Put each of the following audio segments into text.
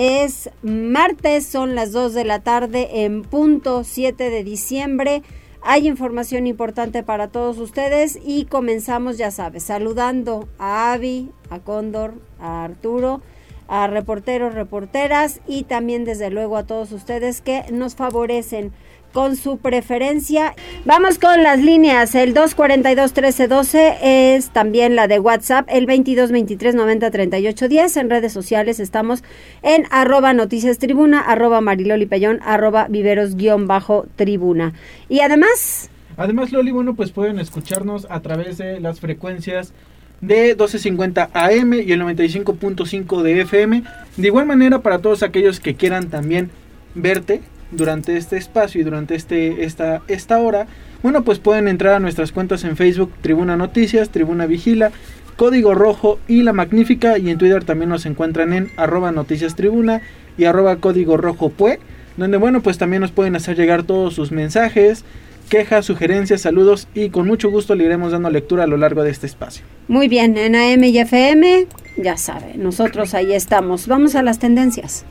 Es martes, son las 2 de la tarde en punto 7 de diciembre. Hay información importante para todos ustedes y comenzamos, ya sabes, saludando a Avi, a Cóndor, a Arturo, a reporteros, reporteras y también desde luego a todos ustedes que nos favorecen con su preferencia. Vamos con las líneas. El 242-1312 es también la de WhatsApp. El 2223-903810. En redes sociales estamos en arroba noticias tribuna, arroba mariloli pellón, arroba viveros guion bajo tribuna. Y además... Además, Loli, bueno, pues pueden escucharnos a través de las frecuencias de 1250 AM y el 95.5 de FM. De igual manera, para todos aquellos que quieran también verte durante este espacio y durante este, esta, esta hora, bueno, pues pueden entrar a nuestras cuentas en Facebook, Tribuna Noticias, Tribuna Vigila, Código Rojo y La Magnífica, y en Twitter también nos encuentran en arroba Noticias Tribuna y arroba Código Rojo Pue, donde bueno, pues también nos pueden hacer llegar todos sus mensajes, quejas, sugerencias, saludos y con mucho gusto le iremos dando lectura a lo largo de este espacio. Muy bien, en AM y FM, ya sabe, nosotros ahí estamos. Vamos a las tendencias.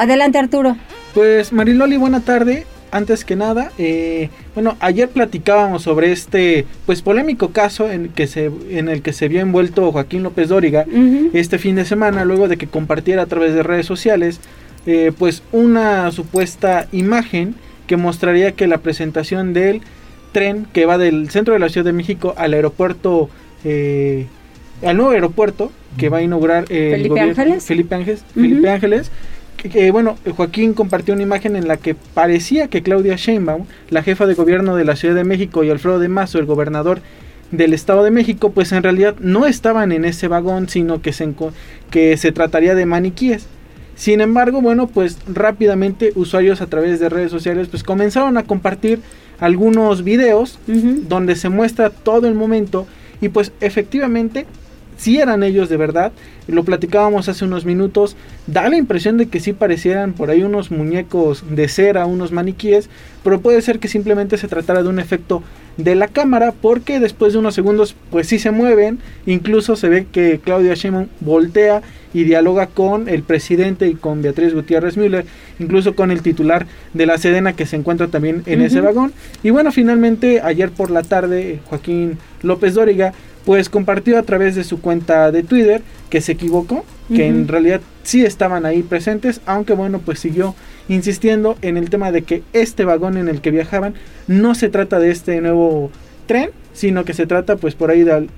Adelante Arturo. Pues Mariloli, buena tarde. Antes que nada, eh, bueno, ayer platicábamos sobre este, pues polémico caso en, que se, en el que se vio envuelto Joaquín López Dóriga este fin de semana, luego de que compartiera a través de redes sociales, eh, pues una supuesta imagen que mostraría que la presentación del tren que va del centro de la Ciudad de México al aeropuerto eh, al nuevo aeropuerto que va a inaugurar eh, Felipe Ángeles. Felipe Ángeles, Felipe Ángeles que, bueno, Joaquín compartió una imagen en la que parecía que Claudia Sheinbaum, la jefa de gobierno de la Ciudad de México, y Alfredo de Mazo, el gobernador del Estado de México, pues en realidad no estaban en ese vagón, sino que se, que se trataría de maniquíes. Sin embargo, bueno, pues rápidamente usuarios a través de redes sociales pues comenzaron a compartir algunos videos donde se muestra todo el momento y pues efectivamente si eran ellos de verdad. Lo platicábamos hace unos minutos. Da la impresión de que sí parecieran por ahí unos muñecos de cera, unos maniquíes, pero puede ser que simplemente se tratara de un efecto de la cámara porque después de unos segundos pues sí se mueven. Incluso se ve que Claudia Sheinbaum voltea y dialoga con el presidente y con Beatriz Gutiérrez Müller, incluso con el titular de la Sedena que se encuentra también en ese vagón. Y bueno, finalmente ayer por la tarde Joaquín López Dóriga pues compartió a través de su cuenta de Twitter que se equivocó, que en realidad sí estaban ahí presentes, aunque bueno, pues siguió insistiendo en el tema de que este vagón en el que viajaban no se trata de este nuevo tren, sino que se trata pues por ahí de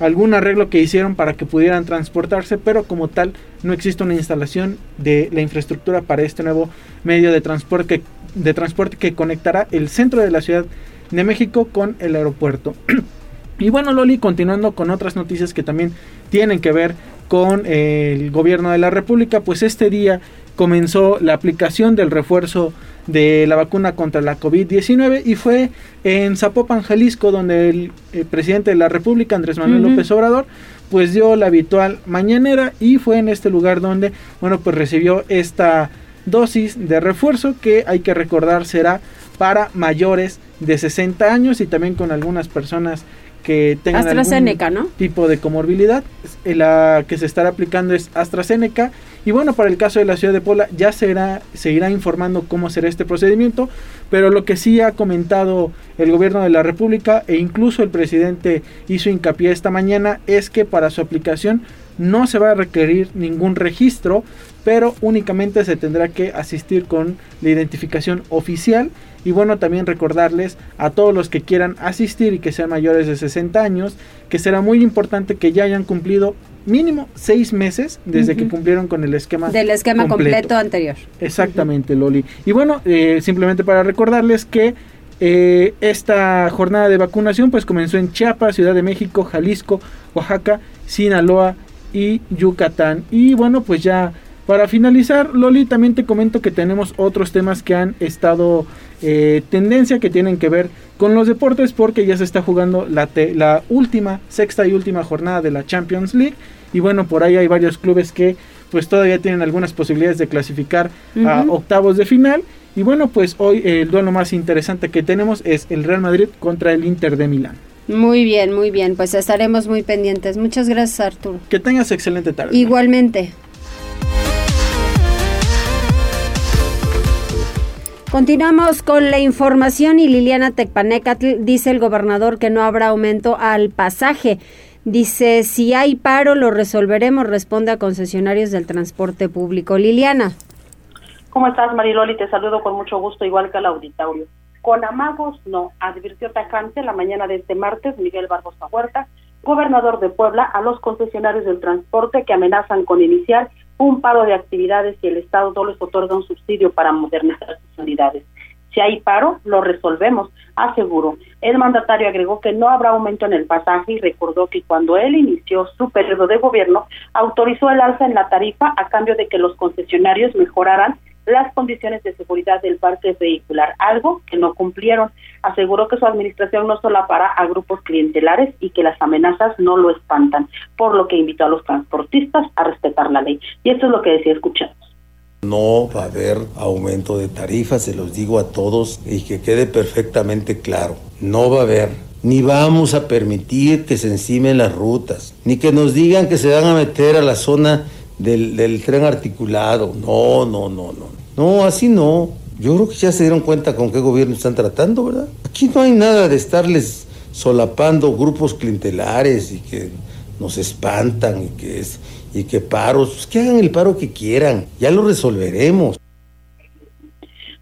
algún arreglo que hicieron para que pudieran transportarse, pero como tal no existe una instalación de la infraestructura para este nuevo medio de transporte, de transporte que conectará el centro de la Ciudad de México con el aeropuerto. Y bueno, Loli, continuando con otras noticias que también tienen que ver con el gobierno de la República, pues este día comenzó la aplicación del refuerzo de la vacuna contra la COVID-19 y fue en Zapopan, Jalisco, donde el, presidente de la República, Andrés Manuel López Obrador, pues dio la habitual mañanera y fue en este lugar donde, bueno, pues recibió esta dosis de refuerzo que hay que recordar será para mayores de 60 años y también con algunas personas que tengan algún tipo de comorbilidad. Eh, la que se estará aplicando es AstraZeneca. Y bueno, para el caso de la ciudad de Puebla ya será, se irá informando cómo será este procedimiento. Pero lo que sí ha comentado el gobierno de la República e incluso el presidente hizo hincapié esta mañana es que para su aplicación no se va a requerir ningún registro, pero únicamente se tendrá que asistir con la identificación oficial y bueno, también recordarles a todos los que quieran asistir y que sean mayores de 60 años, que será muy importante que ya hayan cumplido mínimo seis meses desde que cumplieron con el esquema del esquema completo, anterior. Exactamente, Loli. Y bueno, eh, simplemente para recordarles que Eh, esta jornada de vacunación pues comenzó en Chiapas, Ciudad de México, Jalisco, Oaxaca, Sinaloa y Yucatán. Y bueno, pues ya para finalizar, Loli, también te comento que tenemos otros temas que han estado eh, tendencia que tienen que ver con los deportes porque ya se está jugando la, la última, sexta y última jornada de la Champions League. Y bueno, por ahí hay varios clubes que pues todavía tienen algunas posibilidades de clasificar a octavos de final. Y bueno, pues hoy el duelo más interesante que tenemos es el Real Madrid contra el Inter de Milán. Muy bien, muy bien, pues estaremos muy pendientes. Muchas gracias Arturo. Que tengas excelente tarde. Igualmente. Continuamos con la información y Liliana Tecpanecatl dice el gobernador que no habrá aumento al pasaje. Dice, si hay paro lo resolveremos, responde a concesionarios del transporte público. Liliana. ¿Cómo estás, Mariloli? Te saludo con mucho gusto, igual que al auditorio. Con amagos, no, advirtió tajante la mañana de este martes Miguel Barbosa Huerta, gobernador de Puebla, a los concesionarios del transporte que amenazan con iniciar un paro de actividades y el Estado no les otorga un subsidio para modernizar sus unidades. Si hay paro, lo resolvemos, aseguró. El mandatario agregó que no habrá aumento en el pasaje y recordó que cuando él inició su periodo de gobierno, autorizó el alza en la tarifa a cambio de que los concesionarios mejoraran las condiciones de seguridad del parque vehicular, algo que no cumplieron. Aseguró que su administración no para a grupos clientelares y que las amenazas no lo espantan, por lo que invitó a los transportistas a respetar la ley. Y esto es lo que decía, escuchamos. No va a haber aumento de tarifas, se los digo a todos y que quede perfectamente claro. No va a haber ni vamos a permitir que se encimen las rutas, ni que nos digan que se van a meter a la zona del, del, tren articulado. No, no, no, no. No, así no. Yo creo que ya se dieron cuenta con qué gobierno están tratando, ¿verdad? Aquí no hay nada de estarles solapando grupos clientelares y que nos espantan y que es y que paros, pues que hagan el paro que quieran, ya lo resolveremos.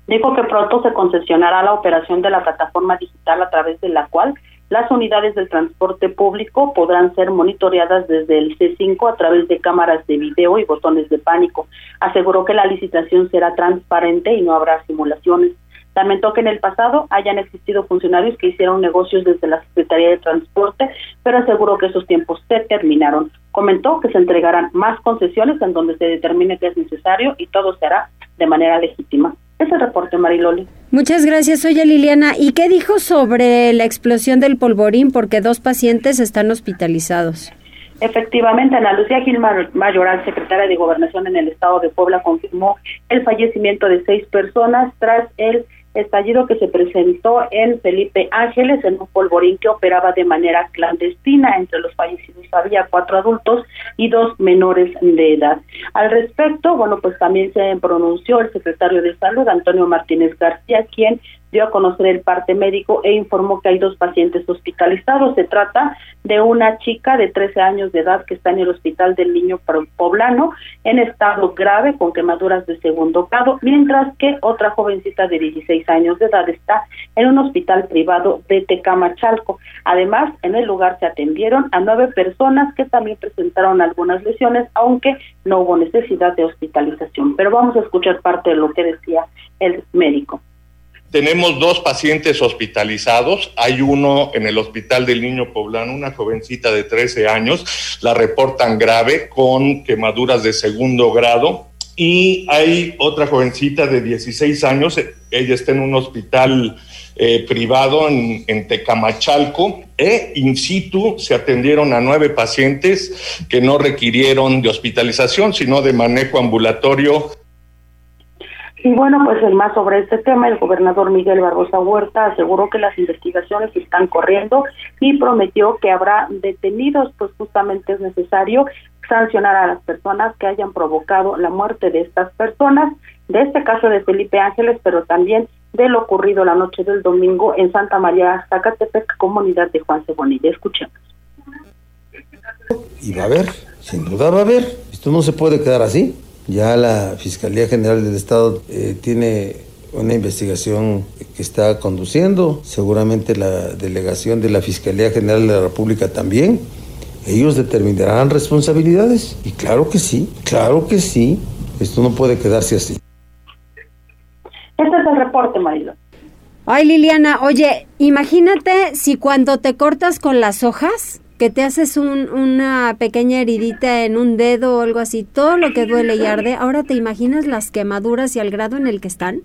Dijo que pronto se concesionará la operación de la plataforma digital a través de la cual las unidades del transporte público podrán ser monitoreadas desde el C5 a través de cámaras de video y botones de pánico. Aseguró que la licitación será transparente y no habrá simulaciones. Lamentó que en el pasado hayan existido funcionarios que hicieron negocios desde la Secretaría de Transporte, pero aseguró que esos tiempos se terminaron. Comentó que se entregarán más concesiones en donde se determine que es necesario y todo se hará de manera legítima. Es el reporte, Mariloli. Muchas gracias. Oye, Liliana, ¿y qué dijo sobre la explosión del polvorín? Porque dos pacientes están hospitalizados. Efectivamente, Ana Lucía Gil Mayoral, secretaria de Gobernación en el Estado de Puebla, confirmó el fallecimiento de seis personas tras el estallido que se presentó en Felipe Ángeles en un polvorín que operaba de manera clandestina. Entre los fallecidos había cuatro adultos y dos menores de edad. Al respecto, bueno, pues también se pronunció el secretario de Salud, Antonio Martínez García, quien dio a conocer el parte médico e informó que hay dos pacientes hospitalizados. Se trata de una chica de 13 años de edad que está en el Hospital del Niño Poblano en estado grave con quemaduras de segundo grado, mientras que otra jovencita de 16 años de edad está en un hospital privado de Tecamachalco. Además, en el lugar se atendieron a nueve personas que también presentaron algunas lesiones, aunque no hubo necesidad de hospitalización. Pero vamos a escuchar parte de lo que decía el médico. Tenemos dos pacientes hospitalizados. Hay uno en el Hospital del Niño Poblano, una jovencita de 13 años, la reportan grave con quemaduras de segundo grado. Y hay otra jovencita de 16 años, ella está en un hospital eh, privado en, en, Tecamachalco e in situ se atendieron a nueve pacientes que no requirieron de hospitalización, sino de manejo ambulatorio y bueno, pues el más sobre este tema, el gobernador Miguel Barbosa Huerta aseguró que las investigaciones están corriendo y prometió que habrá detenidos, pues justamente es necesario sancionar a las personas que hayan provocado la muerte de estas personas, de este caso de Felipe Ángeles, pero también de lo ocurrido la noche del domingo en Santa María, Zacatepec, comunidad de Juan Cebonilla. Escuchemos. Y va a haber, sin duda va a haber. Esto no se puede quedar así. Ya la Fiscalía General del Estado eh, tiene una investigación que está conduciendo, seguramente la delegación de la Fiscalía General de la República también. Ellos determinarán responsabilidades. Y claro que sí, claro que sí. Esto no puede quedarse así. Este es el reporte, Marilo. Ay, Liliana, oye, imagínate si cuando te cortas con las hojas, que te haces una pequeña heridita en un dedo o algo así, todo lo que duele y arde, ahora te imaginas las quemaduras y al grado en el que están.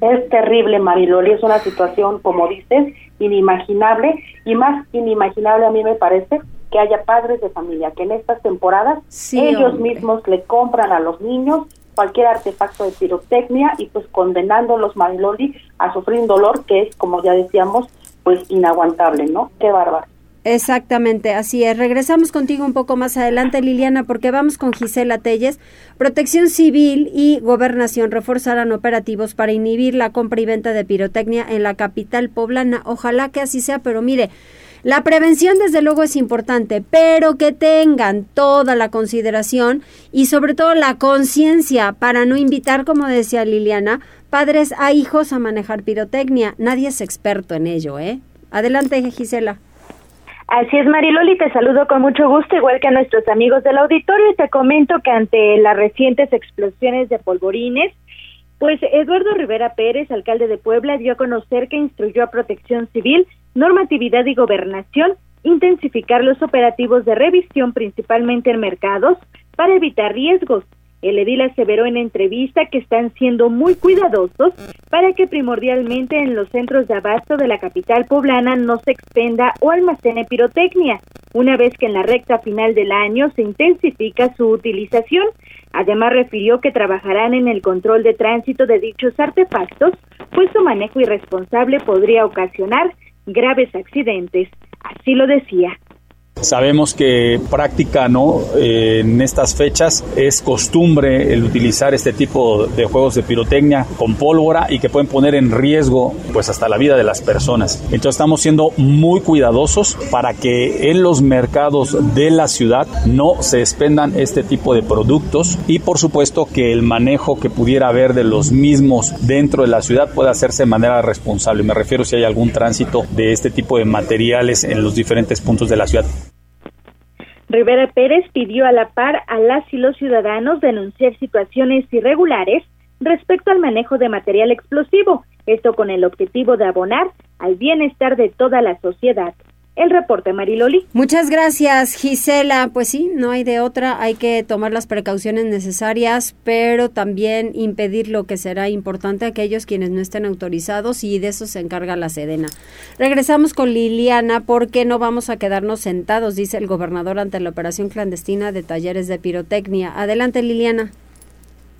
Es terrible, Mariloli, es una situación, como dices, inimaginable y más inimaginable a mí me parece que haya padres de familia que en estas temporadas ellos mismos le compran a los niños cualquier artefacto de pirotecnia y pues condenando los Mariloli a sufrir un dolor que es, como ya decíamos, pues inaguantable, ¿no? Qué bárbaro. Exactamente, así es. Regresamos contigo un poco más adelante, Liliana, porque vamos con Gisela Telles. Protección Civil y Gobernación reforzarán operativos para inhibir la compra y venta de pirotecnia en la capital poblana. Ojalá que así sea, pero mire, la prevención desde luego es importante, pero que tengan toda la consideración y sobre todo la conciencia para no invitar, como decía Liliana, padres a hijos a manejar pirotecnia. Nadie es experto en ello, ¿eh? Adelante, Gisela. Así es, Mariloli, te saludo con mucho gusto, igual que a nuestros amigos del auditorio, y te comento que ante las recientes explosiones de polvorines, pues Eduardo Rivera Pérez, alcalde de Puebla, dio a conocer que instruyó a Protección Civil, Normatividad y Gobernación intensificar los operativos de revisión principalmente en mercados para evitar riesgos el edil aseveró en entrevista que están siendo muy cuidadosos para que primordialmente en los centros de abasto de la capital poblana no se expenda o almacene pirotecnia, una vez que en la recta final del año se intensifica su utilización. Además refirió que trabajarán en el control de tránsito de dichos artefactos, pues su manejo irresponsable podría ocasionar graves accidentes. Así lo decía. Sabemos que práctica, ¿no? Eh, en estas fechas es costumbre el utilizar este tipo de juegos de pirotecnia con pólvora y que pueden poner en riesgo, pues, hasta la vida de las personas. Entonces estamos siendo muy cuidadosos para que en los mercados de la ciudad no se expendan este tipo de productos y, por supuesto, que el manejo que pudiera haber de los mismos dentro de la ciudad pueda hacerse de manera responsable. Me refiero si hay algún tránsito de este tipo de materiales en los diferentes puntos de la ciudad. Rivera Pérez pidió a la par a las y los ciudadanos denunciar situaciones irregulares respecto al manejo de material explosivo, esto con el objetivo de abonar al bienestar de toda la sociedad. El reporte, Mariloli. Muchas gracias, Gisela. Pues sí, no hay de otra. Hay que tomar las precauciones necesarias, pero también impedir lo que será importante a aquellos quienes no estén autorizados y de eso se encarga la Sedena. Regresamos con Liliana porque no vamos a quedarnos sentados, dice el gobernador ante la operación clandestina de talleres de pirotecnia. Adelante, Liliana.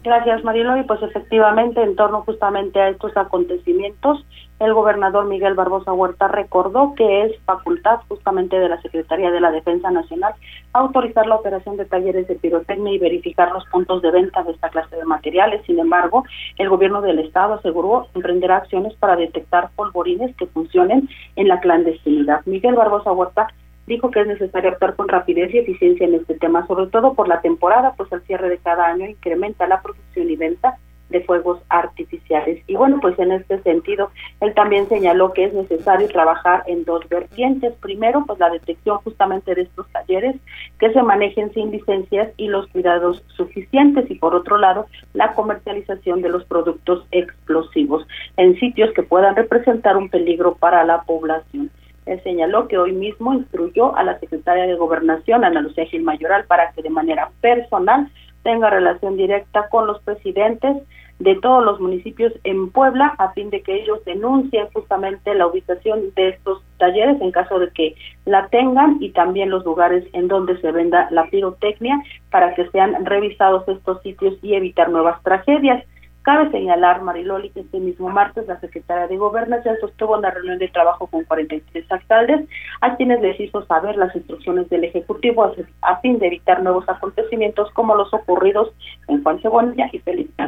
Gracias, Marilo. Y pues efectivamente, en torno justamente a estos acontecimientos, el gobernador Miguel Barbosa Huerta recordó que es facultad justamente de la Secretaría de la Defensa Nacional autorizar la operación de talleres de pirotecnia y verificar los puntos de venta de esta clase de materiales. Sin embargo, el gobierno del estado aseguró emprenderá acciones para detectar polvorines que funcionen en la clandestinidad. Miguel Barbosa Huerta dijo que es necesario actuar con rapidez y eficiencia en este tema, sobre todo por la temporada, pues al cierre de cada año incrementa la producción y venta de fuegos artificiales. Y bueno, pues en este sentido, él también señaló que es necesario trabajar en dos vertientes. Primero, pues la detección justamente de estos talleres que se manejen sin licencias y los cuidados suficientes. Y por otro lado, la comercialización de los productos explosivos en sitios que puedan representar un peligro para la población. Él señaló que hoy mismo instruyó a la secretaria de Gobernación, Ana Lucía Gil Mayoral, para que de manera personal tenga relación directa con los presidentes de todos los municipios en Puebla a fin de que ellos denuncien justamente la ubicación de estos talleres en caso de que la tengan y también los lugares en donde se venda la pirotecnia para que sean revisados estos sitios y evitar nuevas tragedias. Cabe señalar, Mariloli, que este mismo martes la secretaria de Gobernación sostuvo una reunión de trabajo con 43 alcaldes, a quienes les hizo saber las instrucciones del Ejecutivo a, fin de evitar nuevos acontecimientos como los ocurridos en Juan Cebonilla y Felipe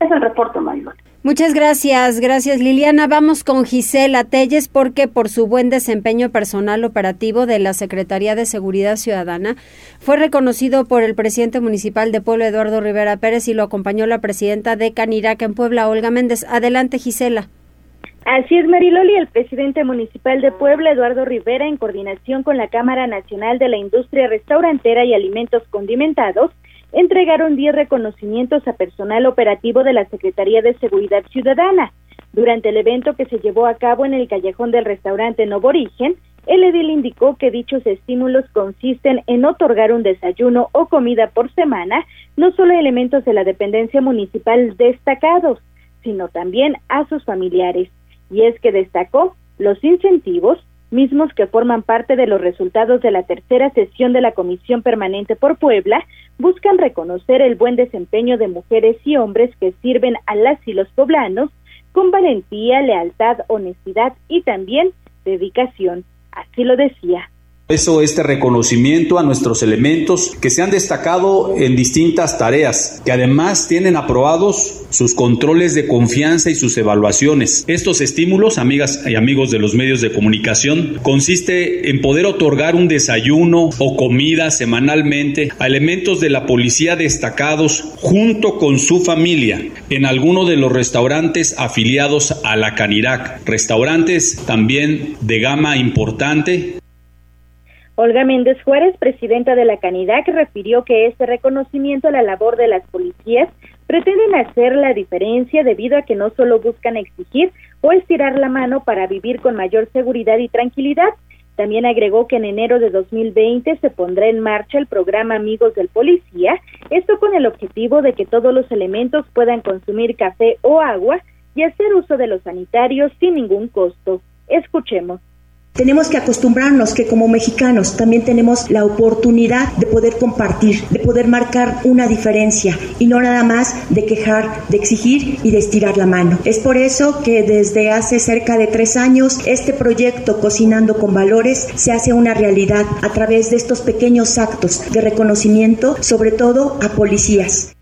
Es el reporte, Mariloli. Muchas gracias, gracias Liliana. Vamos con Gisela Telles porque por su buen desempeño personal operativo de la Secretaría de Seguridad Ciudadana fue reconocido por el presidente municipal de Puebla, Eduardo Rivera Pérez, y lo acompañó la presidenta de Canirac en Puebla, Olga Méndez. Adelante, Gisela. Así es, Mariloli, el presidente municipal de Puebla, Eduardo Rivera, en coordinación con la Cámara Nacional de la Industria Restaurantera y Alimentos Condimentados, entregaron 10 reconocimientos a personal operativo de la Secretaría de Seguridad Ciudadana. Durante el evento que se llevó a cabo en el callejón del restaurante Novo Origen, el edil indicó que dichos estímulos consisten en otorgar un desayuno o comida por semana, no solo a elementos de la dependencia municipal destacados, sino también a sus familiares. Y es que destacó los incentivos, mismos que forman parte de los resultados de la tercera sesión de la Comisión Permanente por Puebla, buscan reconocer el buen desempeño de mujeres y hombres que sirven a las y los poblanos con valentía, lealtad, honestidad y también dedicación. Así lo decía. Eso, este reconocimiento a nuestros elementos que se han destacado en distintas tareas, que además tienen aprobados sus controles de confianza y sus evaluaciones. Estos estímulos, amigas y amigos de los medios de comunicación, consiste en poder otorgar un desayuno o comida semanalmente a elementos de la policía destacados junto con su familia en alguno de los restaurantes afiliados a la Canirac, restaurantes también de gama importante Olga Méndez Juárez, presidenta de la Canidac, refirió que este reconocimiento a la labor de las policías pretenden hacer la diferencia debido a que no solo buscan exigir o estirar la mano para vivir con mayor seguridad y tranquilidad, también agregó que en enero de 2020 se pondrá en marcha el programa Amigos del Policía, esto con el objetivo de que todos los elementos puedan consumir café o agua y hacer uso de los sanitarios sin ningún costo. Escuchemos. Tenemos que acostumbrarnos que como mexicanos también tenemos la oportunidad de poder compartir, de poder marcar una diferencia y no nada más de quejar, de exigir y de estirar la mano. Es por eso que desde hace cerca de tres años este proyecto Cocinando con Valores se hace una realidad a través de estos pequeños actos de reconocimiento, sobre todo a policías.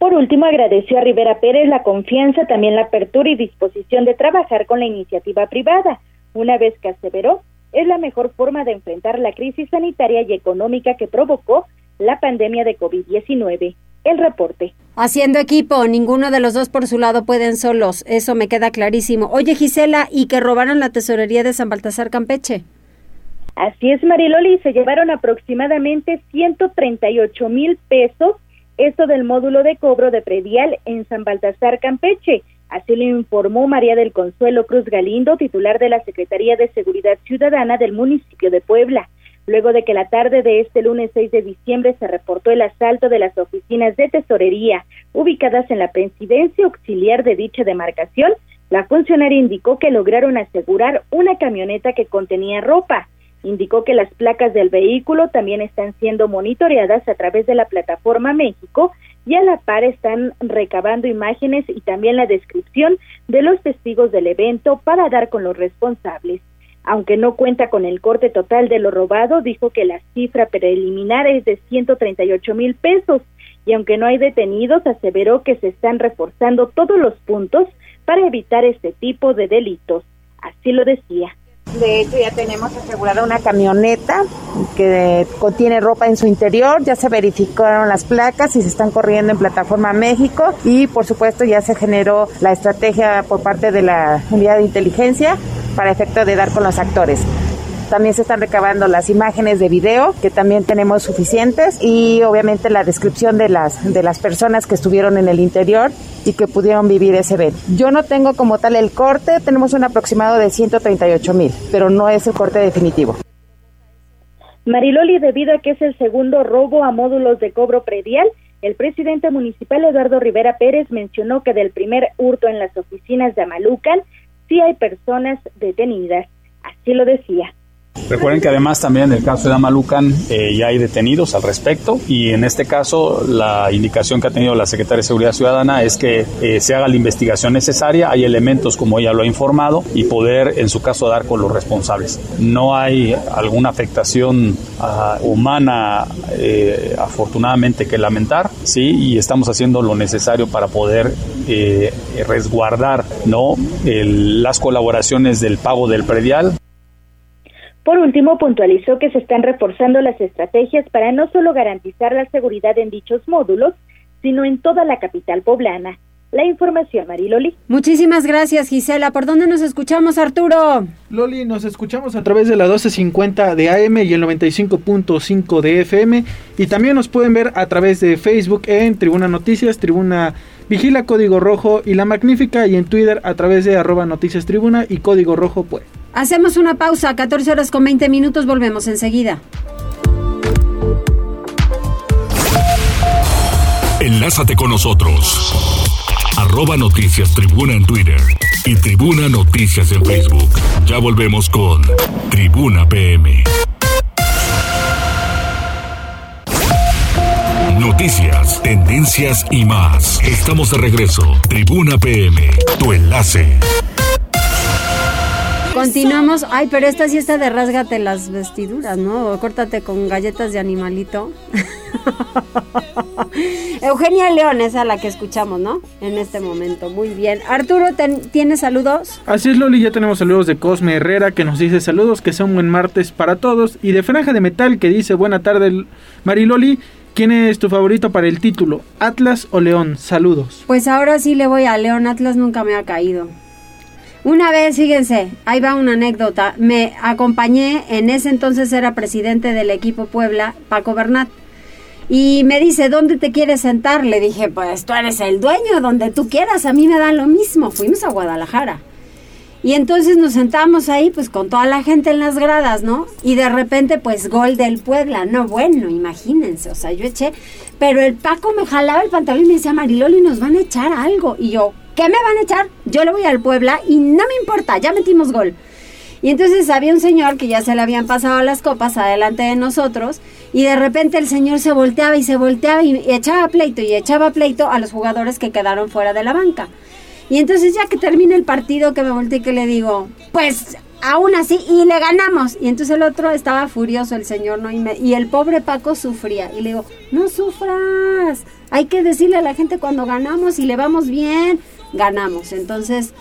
Por último, agradeció a Rivera Pérez la confianza, también la apertura y disposición de trabajar con la iniciativa privada una vez que aseveró es la mejor forma de enfrentar la crisis sanitaria y económica que provocó la pandemia de COVID-19. El reporte. Haciendo equipo, ninguno de los dos por su lado pueden solos, eso me queda clarísimo. Oye Gisela, ¿y que robaron la tesorería de San Baltasar Campeche? Así es, Mariloli, se llevaron aproximadamente 138 mil pesos, esto del módulo de cobro de predial en San Baltasar Campeche. Así lo informó María del Consuelo Cruz Galindo, titular de la Secretaría de Seguridad Ciudadana del municipio de Puebla. Luego de que la tarde de este lunes 6 de diciembre se reportó el asalto de las oficinas de tesorería ubicadas en la presidencia auxiliar de dicha demarcación, la funcionaria indicó que lograron asegurar una camioneta que contenía ropa. Indicó que las placas del vehículo también están siendo monitoreadas a través de la plataforma México y a la par están recabando imágenes y también la descripción de los testigos del evento para dar con los responsables. Aunque no cuenta con el corte total de lo robado, dijo que la cifra preliminar es de 138 mil pesos y aunque no hay detenidos, aseveró que se están reforzando todos los puntos para evitar este tipo de delitos. Así lo decía. De hecho, ya tenemos asegurada una camioneta que contiene ropa en su interior. Ya se verificaron las placas y se están corriendo en plataforma México. Y por supuesto, ya se generó la estrategia por parte de la unidad de inteligencia para efecto de dar con los actores. También se están recabando las imágenes de video, que también tenemos suficientes, y obviamente la descripción de las, de las personas que estuvieron en el interior y que pudieron vivir ese evento. Yo no tengo como tal el corte, tenemos un aproximado de 138 mil, pero no es el corte definitivo. Mariloli, debido a que es el segundo robo a módulos de cobro predial, el presidente municipal Eduardo Rivera Pérez mencionó que del primer hurto en las oficinas de Amalucan sí hay personas detenidas. Así lo decía. Recuerden que además también en el caso de Amalucan eh, ya hay detenidos al respecto y en este caso la indicación que ha tenido la Secretaría de Seguridad Ciudadana es que eh, se haga la investigación necesaria, hay elementos como ella lo ha informado y poder en su caso dar con los responsables. No hay alguna afectación ah, humana eh, afortunadamente que lamentar, sí, y estamos haciendo lo necesario para poder resguardar no las colaboraciones del pago del predial por último, puntualizó que se están reforzando las estrategias para no solo garantizar la seguridad en dichos módulos, sino en toda la capital poblana. la información, Mariloli. Muchísimas gracias, Gisela. ¿Por dónde nos escuchamos, Arturo? Loli, nos escuchamos a través de la 1250 de AM y el 95.5 de FM. Y también nos pueden ver a través de Facebook en Tribuna Noticias, Tribuna Vigila Código Rojo y La Magnífica. Y en Twitter a través de arroba Noticias Tribuna y Código Rojo, pues. Hacemos una pausa, 14 horas con 20 minutos, volvemos enseguida. Enlázate con nosotros. Arroba Noticias Tribuna en Twitter y Tribuna Noticias en Facebook. Ya volvemos con Tribuna PM. Noticias, tendencias y más. Estamos de regreso. Tribuna PM, tu enlace. Continuamos. Ay, pero esta sí está de rásgate las vestiduras, ¿no? O córtate con galletas de animalito. Eugenia León es a la que escuchamos, ¿no? En este momento. Muy bien. Arturo, ¿tienes saludos? Así es, Loli. Ya tenemos saludos de Cosme Herrera que nos dice saludos, que sea un buen martes para todos. Y de Franja de Metal que dice buena tarde, Mariloli. ¿Quién es tu favorito para el título? ¿Atlas o León? Saludos. Pues ahora sí le voy a León. Atlas nunca me ha caído. Una vez, fíjense, ahí va una anécdota. Me acompañé, en ese entonces era presidente del equipo Puebla, Paco Bernat. Y me dice, ¿dónde te quieres sentar? Le dije, pues tú eres el dueño, donde tú quieras, a mí me da lo mismo. Fuimos a Guadalajara. Y entonces nos sentamos ahí, pues con toda la gente en las gradas, ¿no? Y de repente, pues gol del Puebla. No, bueno, imagínense, o sea, yo eché, pero el Paco me jalaba el pantalón y me decía, Mariloli, nos van a echar algo. Y yo, ¿Qué me van a echar? Yo le voy al Puebla y no me importa, ya metimos gol. Y entonces había un señor que ya se le habían pasado las copas adelante de nosotros y de repente el señor se volteaba y se volteaba y echaba pleito y echaba pleito a los jugadores que quedaron fuera de la banca. Y entonces ya que termina el partido que me volteé y que le digo, pues aún así y le ganamos. Y entonces el otro estaba furioso, el señor, ¿no? Y, y el pobre Paco sufría. Y le digo, no sufras, hay que decirle a la gente cuando ganamos y le vamos bien ganamos. Entonces,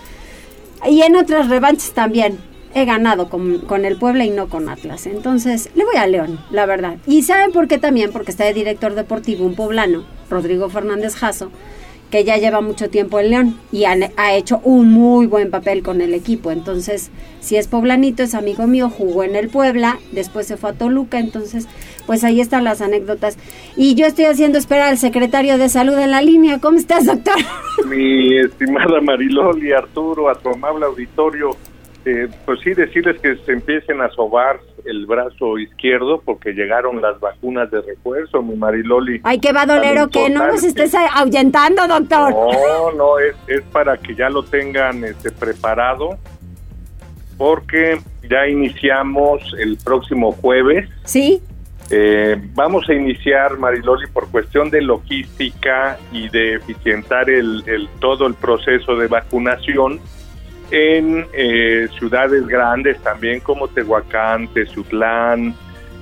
y en otras revanchas también he ganado con, con, el Puebla y no con Atlas. Entonces, le voy a León, la verdad. Y ¿saben por qué también? Porque está de director deportivo un poblano, Rodrigo Fernández Jasso, que ya lleva mucho tiempo en León y ha hecho un muy buen papel con el equipo. Entonces, si es poblanito, es amigo mío, jugó en el Puebla, después se fue a Toluca, entonces, pues ahí están las anécdotas. Y yo estoy haciendo esperar al secretario de salud en la línea. ¿Cómo estás, doctor? Mi estimada Mariloli, Arturo, a tu amable auditorio, eh, pues sí, decirles que se empiecen a sobar el brazo izquierdo porque llegaron las vacunas de refuerzo, mi Mariloli. Ay, qué va dolero que no nos estés ahuyentando, doctor. No, no, es, es para que ya lo tengan este, preparado porque ya iniciamos el próximo jueves. Sí. Eh, vamos a iniciar, Mariloli, por cuestión de logística y de eficientar el, el todo el proceso de vacunación en eh, ciudades grandes también como Tehuacán, Tezutlán,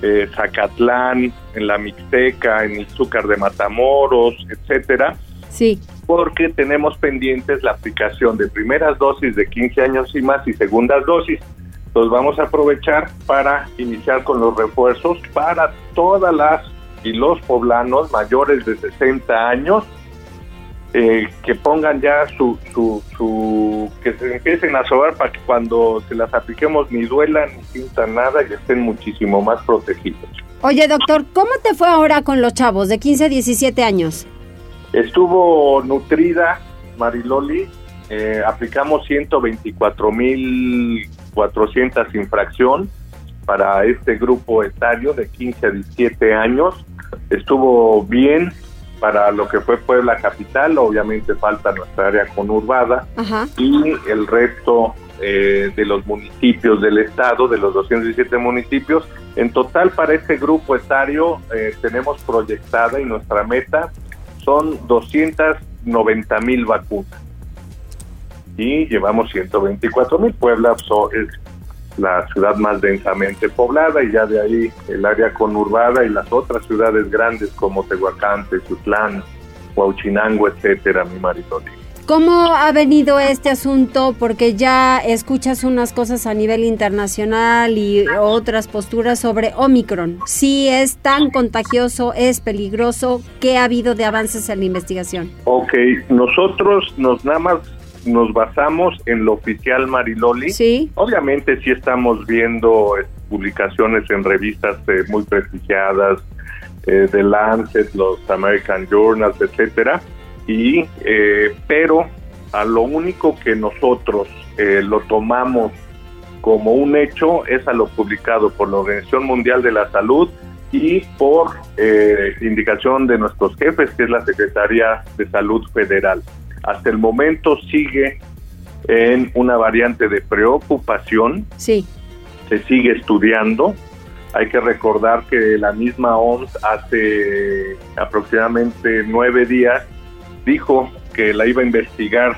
eh, Zacatlán, en la Mixteca, en el Zúcar de Matamoros, etcétera. Sí. Porque tenemos pendientes la aplicación de primeras dosis de 15 años y más y segundas dosis. Los vamos a aprovechar para iniciar con los refuerzos para todas las y los poblanos mayores de 60 años eh, que pongan ya su, su, su, que se empiecen a sobar para que cuando se las apliquemos ni duelan ni sientan nada y estén muchísimo más protegidos. Oye, doctor, ¿cómo te fue ahora con los chavos de 15 a 17 años? Estuvo nutrida Mariloli, eh, aplicamos 124.400 infracción para este grupo etario de 15 a 17 años. Estuvo bien, para lo que fue Puebla Capital, obviamente falta nuestra área conurbada y el resto eh, de los municipios del estado, de los 217 municipios. En total para este grupo etario eh, tenemos proyectada y nuestra meta son 290 mil vacunas y llevamos 124 mil. Puebla es la ciudad más densamente poblada y ya de ahí el área conurbada y las otras ciudades grandes como Tehuacán, Tezutlán, Huauchinango, etcétera, mi marido. ¿Cómo ha venido este asunto? Porque ya escuchas unas cosas a nivel internacional y otras posturas sobre Omicron. Si es tan contagioso, es peligroso, ¿qué ha habido de avances en la investigación? Ok, nosotros nos nada más nos basamos en lo oficial Mariloli. Sí. Obviamente sí estamos viendo eh, publicaciones en revistas eh, muy prestigiadas, eh, The Lancet, los American Journals, etcétera y eh, pero a lo único que nosotros eh, lo tomamos como un hecho es a lo publicado por la Organización Mundial de la Salud y por eh, indicación de nuestros jefes, que es la Secretaría de Salud Federal. Hasta el momento sigue en una variante de preocupación. Sí. Se sigue estudiando. Hay que recordar que la misma OMS hace aproximadamente nueve días dijo que la iba a investigar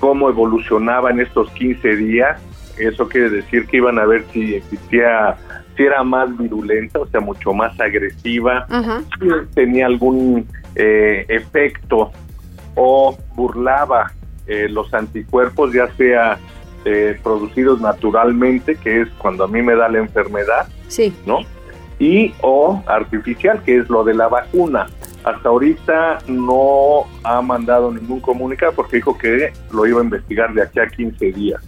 cómo evolucionaba en estos 15 días. Eso quiere decir que iban a ver si existía, si era más virulenta, o sea, mucho más agresiva, si tenía algún eh, efecto o burlaba eh, los anticuerpos, ya sea eh, producidos naturalmente, que es cuando a mí me da la enfermedad, sí. ¿no? Y o artificial, que es lo de la vacuna. Hasta ahorita no ha mandado ningún comunicado porque dijo que lo iba a investigar de aquí a 15 días.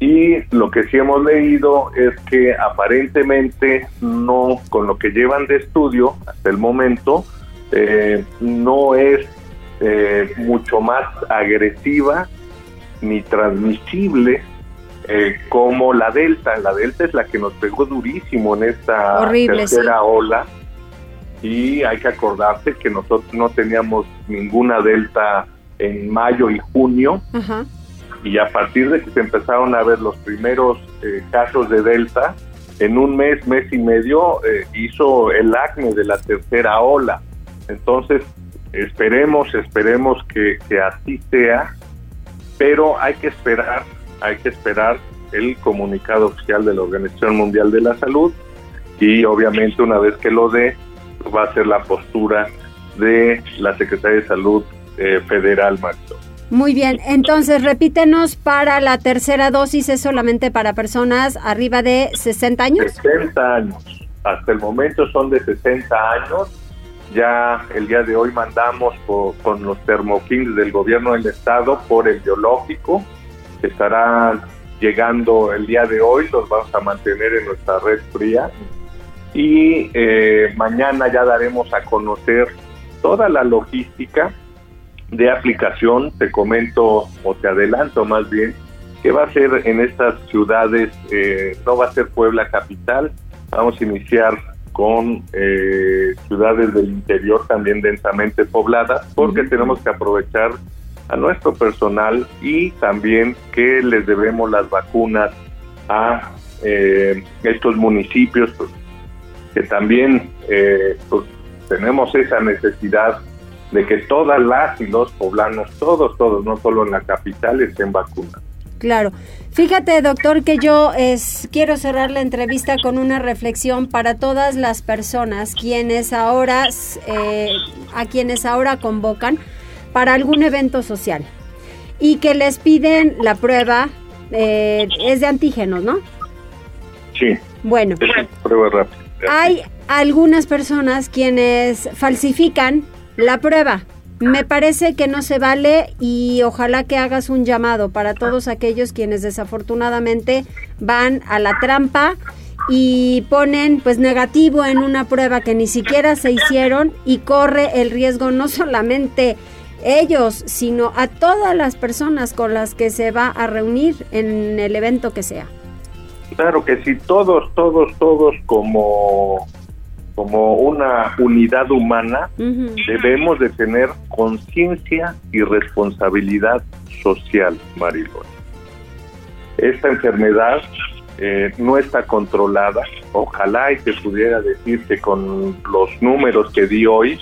Y lo que sí hemos leído es que aparentemente no, con lo que llevan de estudio hasta el momento, eh, no es eh, mucho más agresiva ni transmisible eh, como la Delta. La Delta es la que nos pegó durísimo en esta Horrible, tercera sí. ola y hay que acordarse que nosotros no teníamos ninguna Delta en mayo y junio y a partir de que se empezaron a ver los primeros eh, casos de Delta, en un mes, mes y medio, eh, hizo el acme de la tercera ola. Entonces, esperemos, esperemos que, que así sea, pero hay que esperar, hay que esperar el comunicado oficial de la Organización Mundial de la Salud y obviamente una vez que lo dé, va a ser la postura de la Secretaría de Salud eh, Federal, Marisol. Muy bien, entonces repítenos, para la tercera dosis es solamente para personas arriba de 60 años. 60 años. Hasta el momento son de 60 años. Ya el día de hoy mandamos por- con los termokings del gobierno del estado por el biológico. Estarán llegando el día de hoy, los vamos a mantener en nuestra red fría. Y eh, mañana ya daremos a conocer toda la logística de aplicación. Te comento o te adelanto más bien que va a ser en estas ciudades, eh, no va a ser Puebla capital, vamos a iniciar con eh, ciudades del interior también densamente pobladas, porque tenemos que aprovechar a nuestro personal y también que les debemos las vacunas a eh, estos municipios, pues, que también eh, pues, tenemos esa necesidad de que todas las y los poblanos, todos, todos, no solo en la capital, estén vacunados. Claro. Fíjate, doctor, que yo es, quiero cerrar la entrevista con una reflexión para todas las personas quienes ahora, eh, a quienes ahora convocan para algún evento social y que les piden la prueba, eh, es de antígenos, ¿no? Sí. Bueno. Prueba rápida. Hay algunas personas quienes falsifican la prueba. Me parece que no se vale y ojalá que hagas un llamado para todos aquellos quienes desafortunadamente van a la trampa y ponen pues negativo en una prueba que ni siquiera se hicieron y corre el riesgo no solamente ellos, sino a todas las personas con las que se va a reunir en el evento que sea. Claro que sí, todos, todos, todos como, como una unidad humana debemos de tener conciencia y responsabilidad social, Marilón. Esta enfermedad eh, no está controlada. Ojalá y se pudiera decir que con los números que di hoy,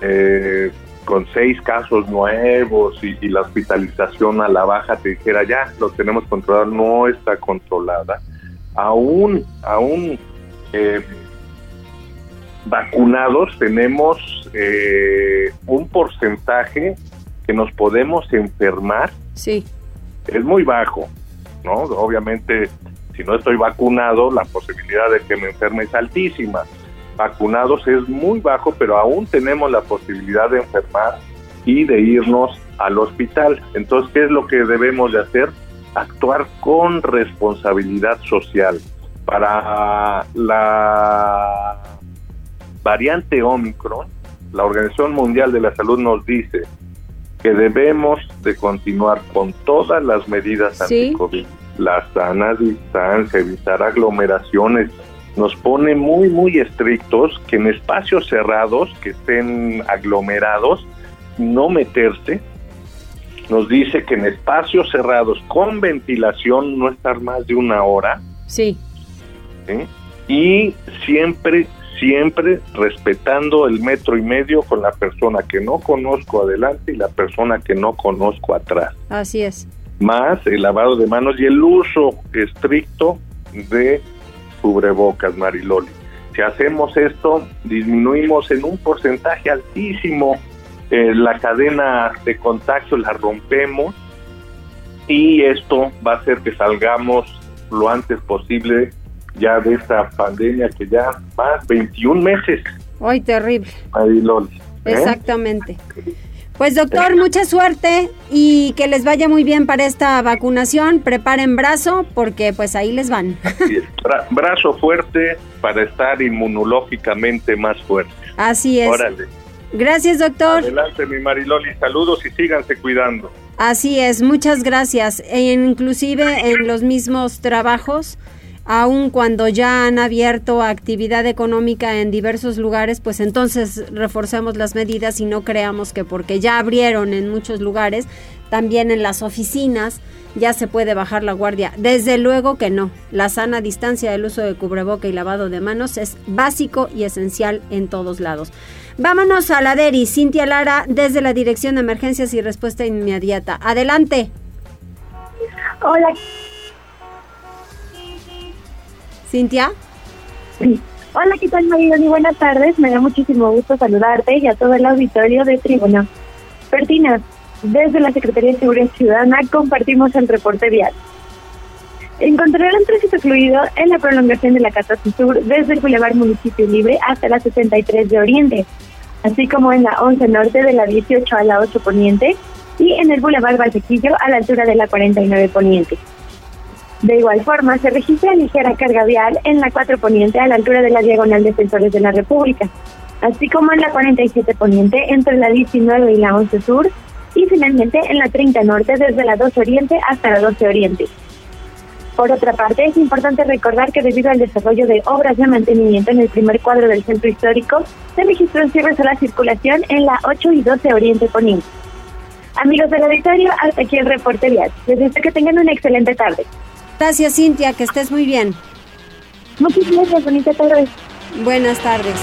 eh, con seis casos nuevos y, y la hospitalización a la baja, te dijera ya, lo tenemos controlado, no está controlada. Aún, aún eh, vacunados tenemos eh, un porcentaje que nos podemos enfermar sí. es muy bajo, ¿no? Obviamente, si no estoy vacunado, la posibilidad de que me enferme es altísima. Vacunados es muy bajo, pero aún tenemos la posibilidad de enfermar y de irnos al hospital. Entonces, ¿qué es lo que debemos de hacer? Actuar con responsabilidad social. Para la variante Omicron, la Organización Mundial de la Salud nos dice que debemos de continuar con todas las medidas anti-COVID, la sana distancia, evitar aglomeraciones. Nos pone muy, muy estrictos que en espacios cerrados, que estén aglomerados, no meterse. Nos dice que en espacios cerrados con ventilación no estar más de una hora. Sí. Y siempre, siempre respetando el metro y medio con la persona que no conozco adelante y la persona que no conozco atrás. Así es. Más el lavado de manos y el uso estricto de cubrebocas, Mariloli. Si hacemos esto, disminuimos en un porcentaje altísimo eh, la cadena de contacto, la rompemos y esto va a hacer que salgamos lo antes posible ya de esta pandemia que ya más 21 meses. Ay, terrible. Mariloli, ¿eh? Exactamente. Pues doctor, mucha suerte y que les vaya muy bien para esta vacunación. Preparen brazo porque pues ahí les van. brazo fuerte para estar inmunológicamente más fuerte. Así es. Órale. Gracias, doctor. Adelante, mi Mariloli. Saludos y síganse cuidando. Así es, muchas gracias. E inclusive en los mismos trabajos aun cuando ya han abierto actividad económica en diversos lugares, pues entonces reforcemos las medidas y no creamos que porque ya abrieron en muchos lugares, también en las oficinas ya se puede bajar la guardia. Desde luego que no. La sana distancia del uso de cubreboca y lavado de manos es básico y esencial en todos lados. Vámonos a la DERI, Cintia Lara, desde la Dirección de Emergencias y Respuesta Inmediata. Adelante. Hola. Cintia. Hola, ¿qué tal? Muy buenas tardes. Me da muchísimo gusto saludarte y a todo el auditorio de Tribuna. Pertina, desde la Secretaría de Seguridad Ciudadana compartimos el reporte vial. Encontrarán tránsito fluido en la prolongación de la Casa Sur desde el Boulevard Municipio Libre hasta la 63 de Oriente, así como en la 11 Norte de la 18 a la 8 Poniente y en el Boulevard Valsequillo a la altura de la 49 Poniente. De igual forma, se registra ligera carga vial en la 4 Poniente a la altura de la Diagonal Defensores de la República, así como en la 47 Poniente entre la 19 y la 11 Sur, y finalmente en la 30 Norte desde la 2 Oriente hasta la 12 Oriente. Por otra parte, es importante recordar que debido al desarrollo de obras de mantenimiento en el primer cuadro del centro histórico, se registró cierres a la circulación en la 8 y 12 Oriente Poniente. Amigos del auditorio, hasta aquí el reporte vial. Les deseo que tengan una excelente tarde. Gracias, Cintia, que estés muy bien. Muchas gracias, bonita tarde. Buenas tardes.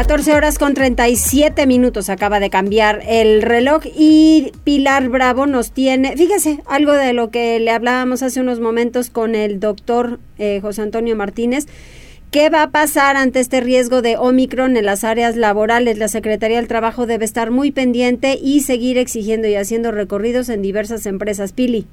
...14 horas con 37 minutos acaba de cambiar el reloj y Pilar Bravo nos tiene, fíjese, algo de lo que le hablábamos hace unos momentos con el doctor eh, José Antonio Martínez, ¿Qué va a pasar ante este riesgo de Omicron en las áreas laborales? La Secretaría del Trabajo debe estar muy pendiente y seguir exigiendo y haciendo recorridos en diversas empresas. Pili.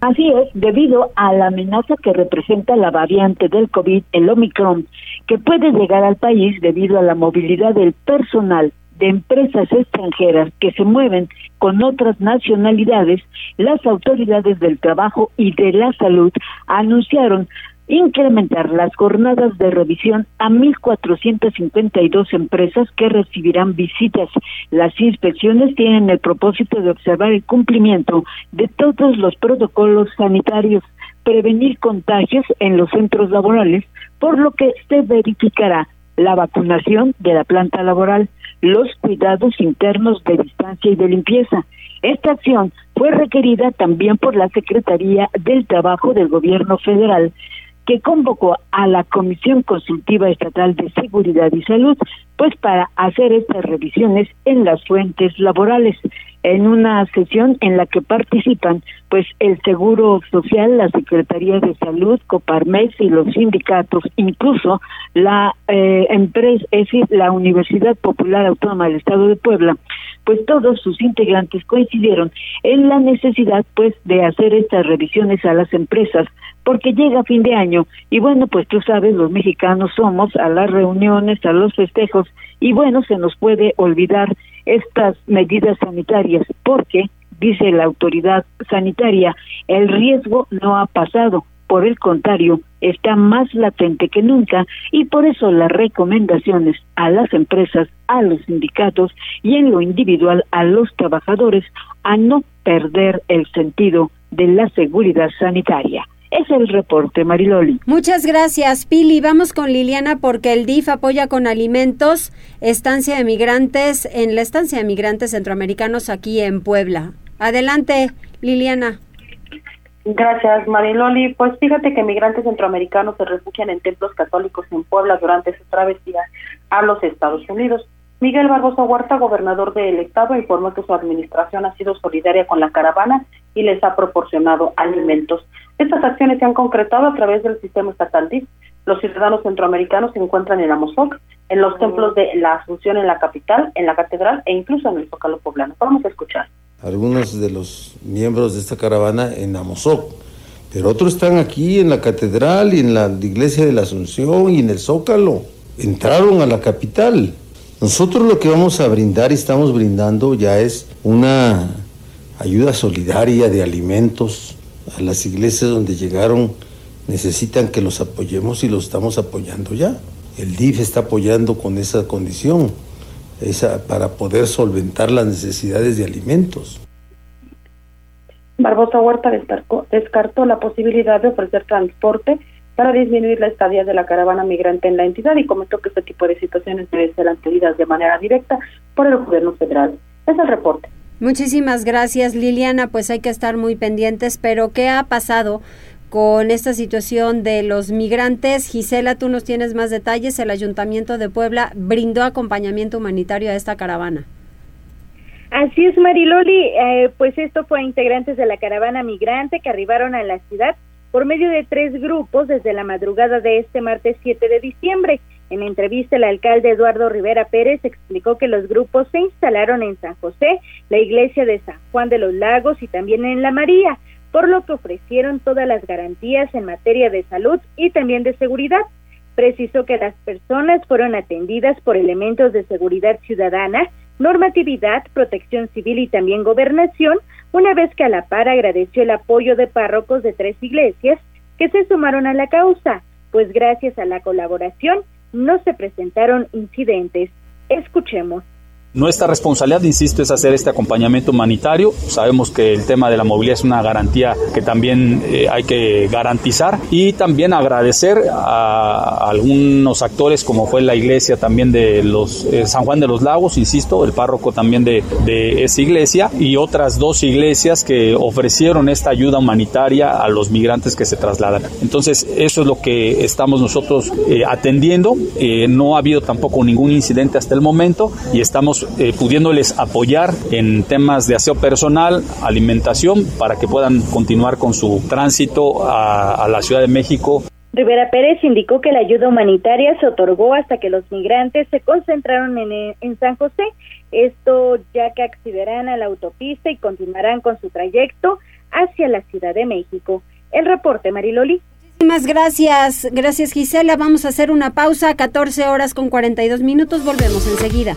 Así es, debido a la amenaza que representa la variante del COVID, el Omicron, que puede llegar al país debido a la movilidad del personal de empresas extranjeras que se mueven con otras nacionalidades, las autoridades del trabajo y de la salud anunciaron incrementar las jornadas de revisión a 1.452 empresas que recibirán visitas. Las inspecciones tienen el propósito de observar el cumplimiento de todos los protocolos sanitarios, prevenir contagios en los centros laborales, por lo que se verificará la vacunación de la planta laboral, los cuidados internos de distancia y de limpieza. Esta acción fue requerida también por la Secretaría del Trabajo del Gobierno Federal, que convocó a la Comisión Consultiva Estatal de Seguridad y Salud, pues para hacer estas revisiones en las fuentes laborales. en una sesión en la que participan pues el Seguro Social, la Secretaría de Salud, Coparmex y los sindicatos, incluso la eh, empresa, es la Universidad Popular Autónoma del Estado de Puebla, pues todos sus integrantes coincidieron en la necesidad pues de hacer estas revisiones a las empresas porque llega fin de año y bueno, pues tú sabes, los mexicanos somos a las reuniones, a los festejos y bueno, se nos puede olvidar estas medidas sanitarias porque dice la autoridad sanitaria, el riesgo no ha pasado, por el contrario, está más latente que nunca y por eso las recomendaciones a las empresas, a los sindicatos y en lo individual a los trabajadores a no perder el sentido de la seguridad sanitaria. Es el reporte, Mariloli. Muchas gracias, Pili. Vamos con Liliana porque el DIF apoya con alimentos estancia de migrantes en la estancia de migrantes centroamericanos aquí en Puebla. Adelante, Liliana. Gracias, Mariloli. Pues fíjate que migrantes centroamericanos se refugian en templos católicos en Puebla durante su travesía a los Estados Unidos. Miguel Barbosa Huerta, gobernador del estado, informó que su administración ha sido solidaria con la caravana y les ha proporcionado alimentos. Estas acciones se han concretado a través del sistema estatal DIF. Los ciudadanos centroamericanos se encuentran en Amozoc, en los templos de la Asunción en la capital, en la catedral e incluso en el Zócalo poblano. Vamos a escuchar. Algunos de los miembros de esta caravana en Amozoc, pero otros están aquí en la catedral y en la iglesia de la Asunción y en el Zócalo. Entraron a la capital nosotros lo que vamos a brindar y estamos brindando ya es una ayuda solidaria de alimentos a las iglesias donde llegaron. Necesitan que los apoyemos y los estamos apoyando ya. El DIF está apoyando con esa condición esa, para poder solventar las necesidades de alimentos. Barbosa Huerta descartó la posibilidad de ofrecer transporte para disminuir la estadía de la caravana migrante en la entidad y comentó que este tipo de situaciones deben ser atendidas de manera directa por el gobierno federal. Es el reporte. Muchísimas gracias Liliana, pues hay que estar muy pendientes, pero ¿qué ha pasado con esta situación de los migrantes? Gisela, tú nos tienes más detalles. El Ayuntamiento de Puebla brindó acompañamiento humanitario a esta caravana. Así es, Mariloli. Eh, pues esto fue a integrantes de la caravana migrante que arribaron a la ciudad por medio de tres grupos desde la madrugada de este martes 7 de diciembre. En entrevista, el alcalde Eduardo Rivera Pérez explicó que los grupos se instalaron en San José, la iglesia de San Juan de los Lagos y también en La María, por lo que ofrecieron todas las garantías en materia de salud y también de seguridad. Precisó que las personas fueron atendidas por elementos de seguridad ciudadana, normatividad, protección civil y también gobernación, una vez que a la par agradeció el apoyo de párrocos de tres iglesias que se sumaron a la causa, pues gracias a la colaboración no se presentaron incidentes. Escuchemos. Nuestra responsabilidad, insisto, es hacer este acompañamiento humanitario. Sabemos que el tema de la movilidad es una garantía que también eh, hay que garantizar y también agradecer a, algunos actores como fue la iglesia también de los eh, San Juan de los Lagos, insisto, el párroco también de, esa iglesia y otras dos iglesias que ofrecieron esta ayuda humanitaria a los migrantes que se trasladan. Entonces, eso es lo que estamos nosotros eh, atendiendo. no ha habido tampoco ningún incidente hasta el momento y estamos eh, pudiéndoles apoyar en temas de aseo personal, alimentación, para que puedan continuar con su tránsito a, la Ciudad de México. Rivera Pérez indicó que la ayuda humanitaria se otorgó hasta que los migrantes se concentraron en, en San José, esto ya que accederán a la autopista y continuarán con su trayecto hacia la Ciudad de México. El reporte, Mariloli. Muchísimas gracias, gracias Gisela. Vamos a hacer una pausa, 14 horas con 42 minutos, volvemos enseguida.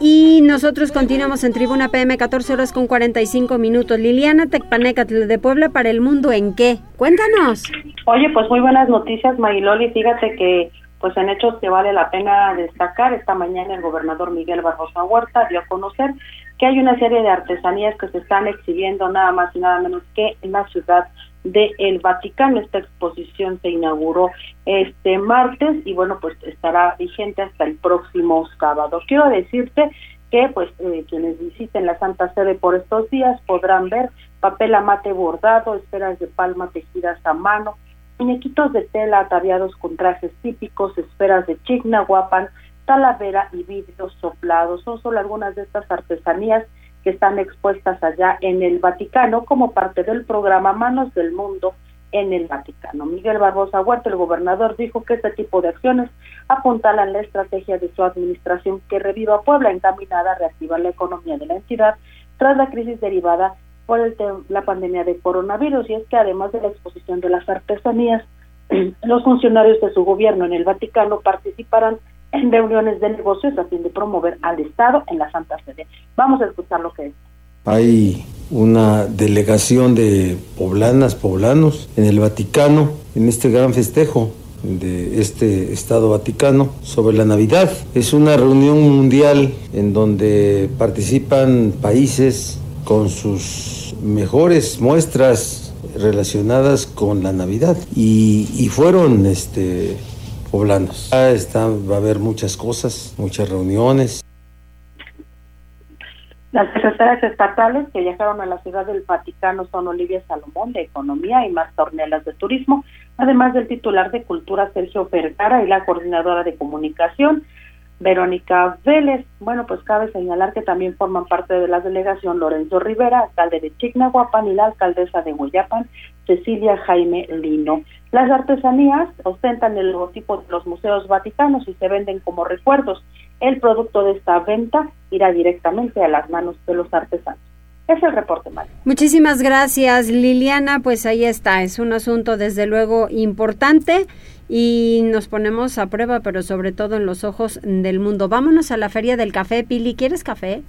y nosotros continuamos en Tribuna PM 14 horas con 45 minutos. Liliana Tecpanecatl de Puebla para el Mundo, ¿en qué? Cuéntanos. Oye, pues muy buenas noticias, Mariloli. Fíjate que pues en hechos que vale la pena destacar, esta mañana el gobernador Miguel Barbosa Huerta dio a conocer que hay una serie de artesanías que se están exhibiendo nada más y nada menos que en la ciudad de el Vaticano. Esta exposición se inauguró este martes y bueno, pues estará vigente hasta el próximo sábado. Quiero decirte que pues eh, quienes visiten la Santa Sede por estos días podrán ver papel amate bordado, esferas de palma tejidas a mano, muñequitos de tela ataviados con trajes típicos, esferas de chignahuapan, talavera y vidrios soplados. Son solo algunas de estas artesanías que están expuestas allá en el Vaticano como parte del programa Manos del Mundo en el Vaticano. Miguel Barbosa Huerta, el gobernador, dijo que este tipo de acciones apuntalan la estrategia de su administración que reviva Puebla encaminada a reactivar la economía de la entidad tras la crisis derivada por el la pandemia de coronavirus. Y es que además de la exposición de las artesanías, los funcionarios de su gobierno en el Vaticano participarán en reuniones de negocios a fin de promover al Estado en la Santa Sede. Vamos a escuchar lo que es. Hay una delegación de poblanas, poblanos en el Vaticano, en este gran festejo de este Estado Vaticano sobre la Navidad. Es una reunión mundial en donde participan países con sus mejores muestras relacionadas con la Navidad y, y fueron este poblanos. Va a haber muchas cosas, muchas reuniones. Las secretarias estatales que viajaron a la ciudad del Vaticano son Olivia Salomón de Economía y Marta Ornelas de Turismo, además del titular de Cultura Sergio Vergara y la coordinadora de Comunicación Verónica Vélez. Bueno, pues cabe señalar que también forman parte de la delegación Lorenzo Rivera, alcalde de Chignahuapan, y la alcaldesa de Hueyapan, Cecilia Jaime Lino. Las artesanías ostentan el logotipo de los museos vaticanos y se venden como recuerdos. El producto de esta venta irá directamente a las manos de los artesanos. Es el reporte, María. Muchísimas gracias, Liliana. Pues ahí está, es un asunto desde luego importante y nos ponemos a prueba, pero sobre todo en los ojos del mundo. Vámonos a la Feria del Café. Pili, ¿quieres café?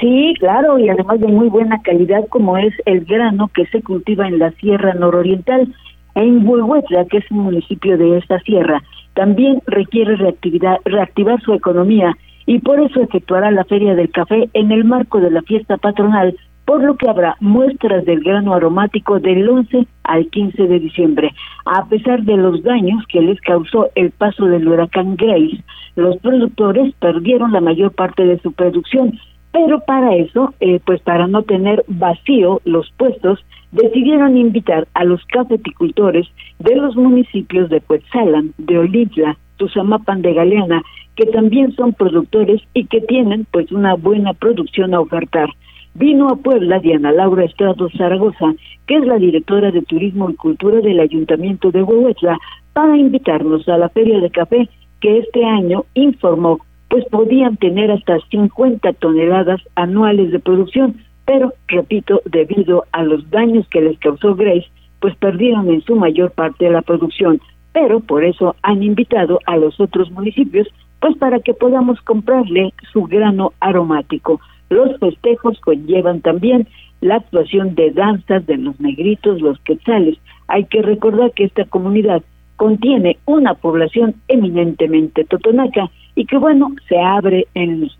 Sí, claro, y además de muy buena calidad como es el grano que se cultiva en la Sierra Nororiental, en Huehuetla, que es un municipio de esta sierra. También requiere reactividad, reactivar su economía y por eso efectuará la Feria del Café en el marco de la fiesta patronal por lo que habrá muestras del grano aromático del 11 al 15 de diciembre. A pesar de los daños que les causó el paso del huracán Grace, los productores perdieron la mayor parte de su producción, pero para eso, eh, pues para no tener vacío los puestos, decidieron invitar a los cafeticultores de los municipios de Cuetzalan, de Olivla, Tuzamapan de Galeana, que también son productores y que tienen pues una buena producción a ofertar vino a Puebla Diana Laura Estrado Zaragoza, que es la directora de Turismo y Cultura del Ayuntamiento de Huehuetla, para invitarnos a la Feria de Café que este año informó pues podían tener hasta 50 toneladas anuales de producción, pero repito, debido a los daños que les causó Grace, pues perdieron en su mayor parte la producción, pero por eso han invitado a los otros municipios pues para que podamos comprarle su grano aromático. Los festejos conllevan también la actuación de danzas de los negritos, los quetzales. Hay que recordar que esta comunidad contiene una población eminentemente totonaca y que bueno, se abre en los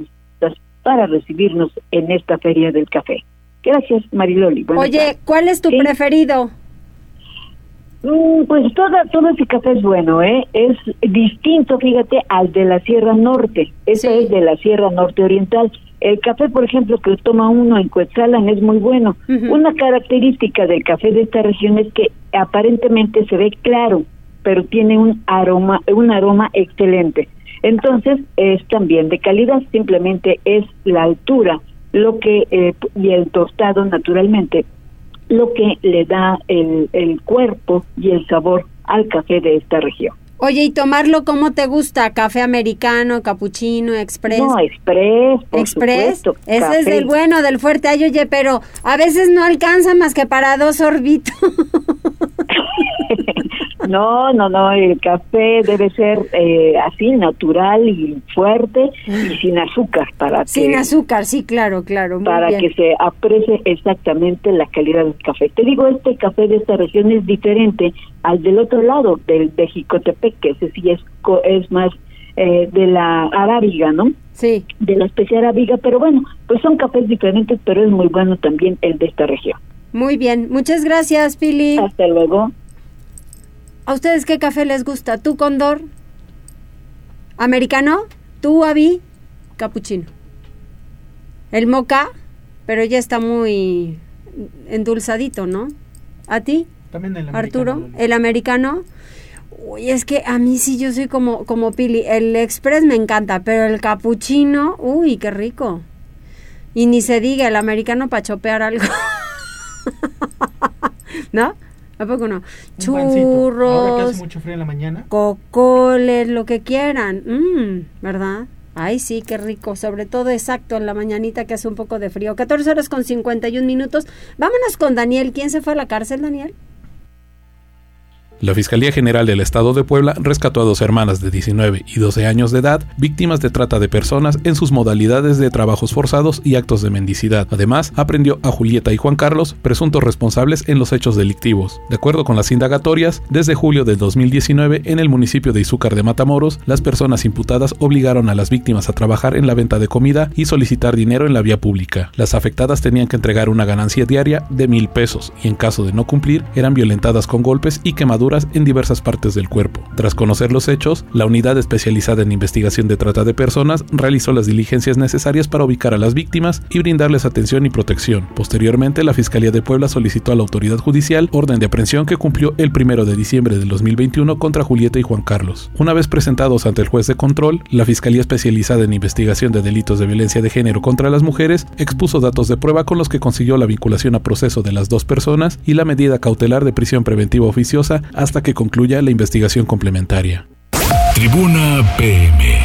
para recibirnos en esta feria del café. Gracias, Mariloli. Oye, ¿cuál es tu preferido? Mm, pues toda, todo ese café es bueno, ¿eh? Es distinto, fíjate, al de la Sierra Norte. Ese es de la Sierra Norte Oriental. El café, por ejemplo, que toma uno en Cuetzalan es muy bueno. Una característica del café de esta región es que aparentemente se ve claro, pero tiene un aroma, un aroma excelente. Entonces es también de calidad, simplemente es la altura, lo que eh, y el tostado naturalmente, lo que le da el, el cuerpo y el sabor al café de esta región. Oye, ¿y tomarlo cómo te gusta? ¿Café americano, capuchino, express? No, express, por ¿Express? Ese es el bueno, del fuerte. Ay, oye, pero a veces no alcanza más que para dos orbitos. No, no, no, el café debe ser eh, así, natural y fuerte y sin azúcar. para Sin azúcar, sí, claro, claro. para que se aprecie exactamente la calidad del café. Te digo, este café de esta región es diferente al del otro lado, del de Jicotepec, que ese sí es, es más eh, de la arábiga, ¿no? Sí. De la especie arábiga, pero bueno, pues son cafés diferentes, pero es muy bueno también el de esta región. Muy bien, muchas gracias, Pili. Hasta luego. ¿A ustedes qué café les gusta? ¿Tú, Condor? ¿Americano? ¿Tú, Avi? Capuchino. El moca, pero ya está muy endulzadito, ¿no? ¿A ti? También el Arturo, americano. el americano. Uy, es que a mí sí yo soy como, como Pili. El express me encanta, pero el capuchino, uy, qué rico. Y ni se diga el americano para chopear algo. ¿No? ¿A poco no? Un pancito. Ahora que Churros, hace mucho frío en la mañana. cocoles, lo que quieran. Mm, ¿Verdad? Ay, sí, qué rico. Sobre todo exacto en la mañanita que hace un poco de frío. 14 horas con 51 minutos. Vámonos con Daniel. ¿Quién se fue a la cárcel, Daniel? La Fiscalía General del Estado de Puebla rescató a dos hermanas de 19 y 12 años de edad, víctimas de trata de personas en sus modalidades de trabajos forzados y actos de mendicidad. Además, aprendió a Julieta y Juan Carlos, presuntos responsables en los hechos delictivos. De acuerdo con las indagatorias, desde julio del 2019, en el municipio de Izúcar de Matamoros, las personas imputadas obligaron a las víctimas a trabajar en la venta de comida y solicitar dinero en la vía pública. Las afectadas tenían que entregar una ganancia diaria de mil pesos y en caso de no cumplir, eran violentadas con golpes y quemaduras en diversas partes del cuerpo. Tras conocer los hechos, la unidad especializada en investigación de trata de personas realizó las diligencias necesarias para ubicar a las víctimas y brindarles atención y protección. Posteriormente, la Fiscalía de Puebla solicitó a la autoridad judicial orden de aprehensión que cumplió el 1 de diciembre del 2021 contra Julieta y Juan Carlos. Una vez presentados ante el juez de control, la Fiscalía especializada en investigación de delitos de violencia de género contra las mujeres expuso datos de prueba con los que consiguió la vinculación a proceso de las dos personas y la medida cautelar de prisión preventiva oficiosa hasta que concluya la investigación complementaria. Tribuna PM.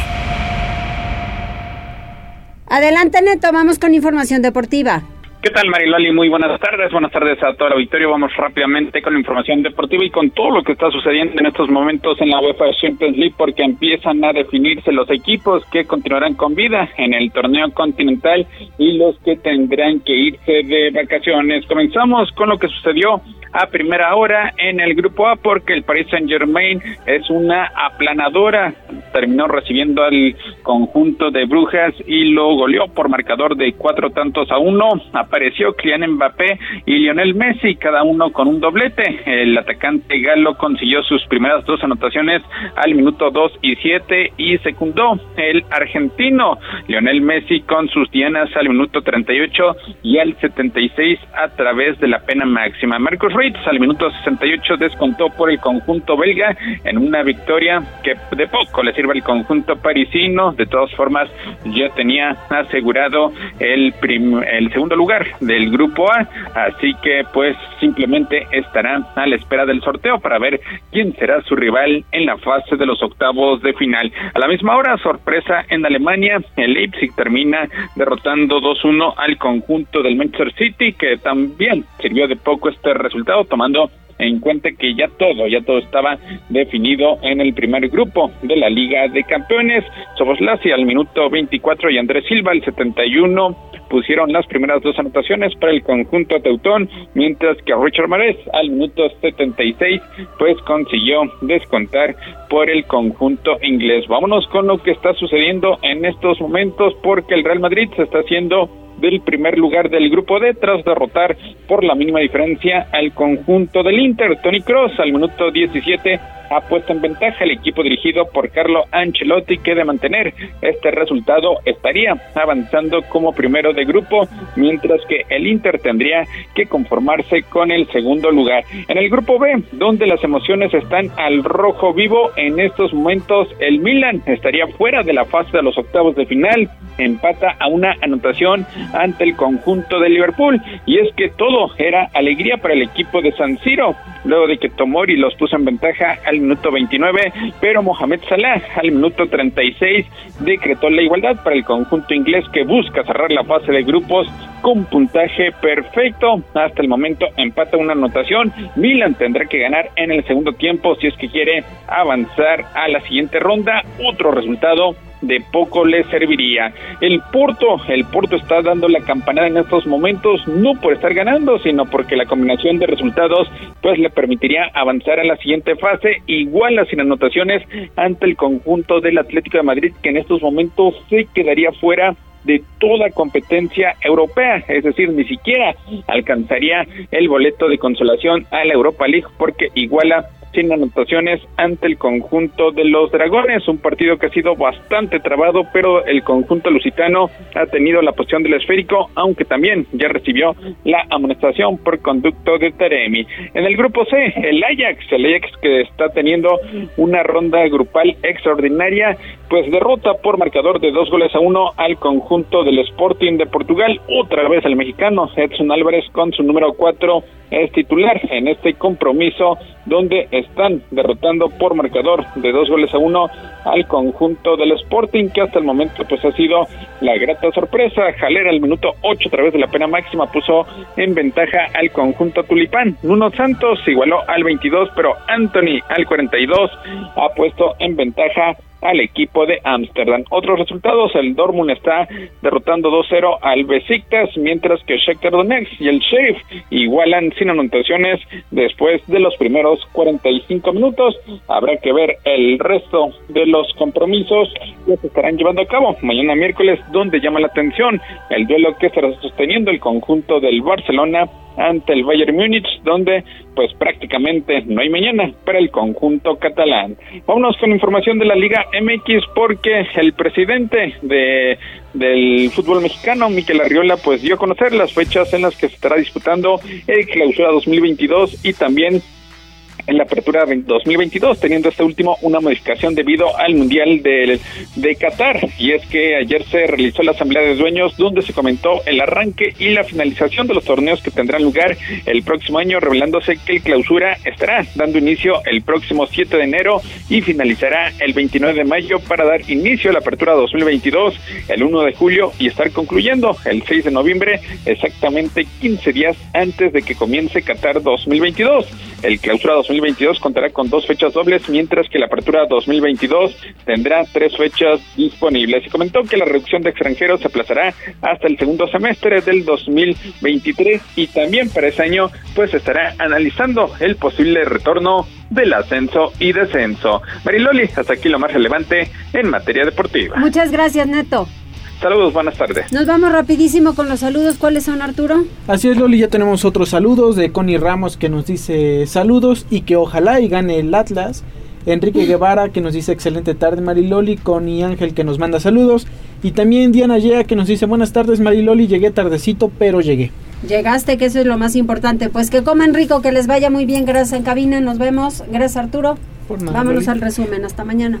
Adelante, Neto. Vamos con información deportiva. ¿Qué tal, Mariloli? Muy buenas tardes. Buenas tardes a todo el auditorio. Vamos rápidamente con la información deportiva y con todo lo que está sucediendo en estos momentos en la UEFA Champions League porque empiezan a definirse los equipos que continuarán con vida en el torneo continental y los que tendrán que irse de vacaciones. Comenzamos con lo que sucedió a primera hora en el grupo A porque el Paris Saint Germain es una aplanadora. Terminó recibiendo al conjunto de Brujas y lo goleó por marcador de cuatro tantos a uno. Apareció Kylian Mbappé y Lionel Messi, cada uno con un doblete. El atacante galo consiguió sus primeras dos anotaciones al minuto 2 y 7 y secundó el argentino Lionel Messi con sus dianas al minuto 38 y al 76 a través de la pena máxima. Marcos Reitz al minuto 68 descontó por el conjunto belga en una victoria que de poco le sirve al conjunto parisino. De todas formas, ya tenía asegurado el, el segundo lugar del grupo A, así que pues simplemente estará a la espera del sorteo para ver quién será su rival en la fase de los octavos de final. A la misma hora, sorpresa en Alemania, el Leipzig termina derrotando 2-1 al conjunto del Manchester City, que también sirvió de poco este resultado, tomando en cuenta que ya todo, ya todo estaba definido en el primer grupo de la Liga de Campeones. Soboslasi al minuto 24 y Andrés Silva al 71 pusieron las primeras dos anotaciones para el conjunto teutón, mientras que Richard Mares al minuto 76 pues consiguió descontar por el conjunto inglés. Vámonos con lo que está sucediendo en estos momentos porque el Real Madrid se está haciendo del primer lugar del grupo D tras derrotar por la mínima diferencia al conjunto del Inter. Tony Cross al minuto 17 ha puesto en ventaja el equipo dirigido por Carlo Ancelotti que de mantener este resultado estaría avanzando como primero de grupo mientras que el Inter tendría que conformarse con el segundo lugar. En el grupo B, donde las emociones están al rojo vivo en estos momentos, el Milan estaría fuera de la fase de los octavos de final, empata a una anotación ante el conjunto de Liverpool y es que todo era alegría para el equipo de San Siro luego de que Tomori los puso en ventaja al minuto 29, pero Mohamed Salah al minuto 36 decretó la igualdad para el conjunto inglés que busca cerrar la fase de grupos con puntaje perfecto. Hasta el momento empata una anotación. Milan tendrá que ganar en el segundo tiempo si es que quiere avanzar a la siguiente ronda. Otro resultado de poco le serviría. El Porto, el Porto está dando la campanada en estos momentos, no por estar ganando, sino porque la combinación de resultados pues le permitiría avanzar a la siguiente fase, igual sin anotaciones ante el conjunto del Atlético de Madrid, que en estos momentos se quedaría fuera de toda competencia europea, es decir, ni siquiera alcanzaría el boleto de consolación a la Europa League porque iguala sin anotaciones ante el conjunto de los Dragones, un partido que ha sido bastante trabado, pero el conjunto lusitano ha tenido la posición del esférico, aunque también ya recibió la amonestación por conducto de Taremi. En el grupo C, el Ajax, el Ajax que está teniendo una ronda grupal extraordinaria, pues derrota por marcador de dos goles a uno al conjunto del Sporting de Portugal, otra vez el mexicano Edson Álvarez con su número cuatro es titular en este compromiso donde están derrotando por marcador de dos goles a uno al conjunto del Sporting que hasta el momento pues ha sido la grata sorpresa. Jalera al minuto 8 a través de la pena máxima puso en ventaja al conjunto tulipán. Nuno Santos igualó al 22 pero Anthony al 42 ha puesto en ventaja al equipo de Ámsterdam. Otros resultados, el Dortmund está derrotando 2-0 al Besiktas, mientras que Shakhtar Donetsk y el Sheriff igualan sin anotaciones después de los primeros 45 minutos. Habrá que ver el resto de los compromisos que se estarán llevando a cabo mañana miércoles, donde llama la atención el duelo que estará sosteniendo el conjunto del Barcelona ante el Bayern Múnich, donde pues prácticamente no hay mañana para el conjunto catalán. Vámonos con información de la Liga MX porque el presidente de del fútbol mexicano, Miquel Arriola, pues dio a conocer las fechas en las que se estará disputando el Clausura 2022 y también en la apertura 2022, teniendo este último una modificación debido al Mundial de, de Qatar. Y es que ayer se realizó la Asamblea de Dueños donde se comentó el arranque y la finalización de los torneos que tendrán lugar el próximo año, revelándose que el clausura estará dando inicio el próximo 7 de enero y finalizará el 29 de mayo para dar inicio a la apertura 2022 el 1 de julio y estar concluyendo el 6 de noviembre, exactamente 15 días antes de que comience Qatar 2022. El clausura 2022 contará con dos fechas dobles, mientras que la apertura 2022 tendrá tres fechas disponibles. Y comentó que la reducción de extranjeros se aplazará hasta el segundo semestre del 2023 y también para ese año pues estará analizando el posible retorno del ascenso y descenso. Mariloli, hasta aquí lo más relevante en materia deportiva. Muchas gracias, Neto. Saludos, buenas tardes. Nos vamos rapidísimo con los saludos. ¿Cuáles son, Arturo? Así es, Loli, ya tenemos otros saludos de Connie Ramos que nos dice saludos y que ojalá y gane el Atlas. Enrique Guevara que nos dice excelente tarde Mariloli, Connie Ángel que nos manda saludos y también Diana Yea que nos dice buenas tardes Mariloli, llegué tardecito pero llegué. Llegaste, que eso es lo más importante. Pues que coman rico, que les vaya muy bien. Gracias en cabina, nos vemos. Gracias Arturo. Vámonos al resumen, hasta mañana.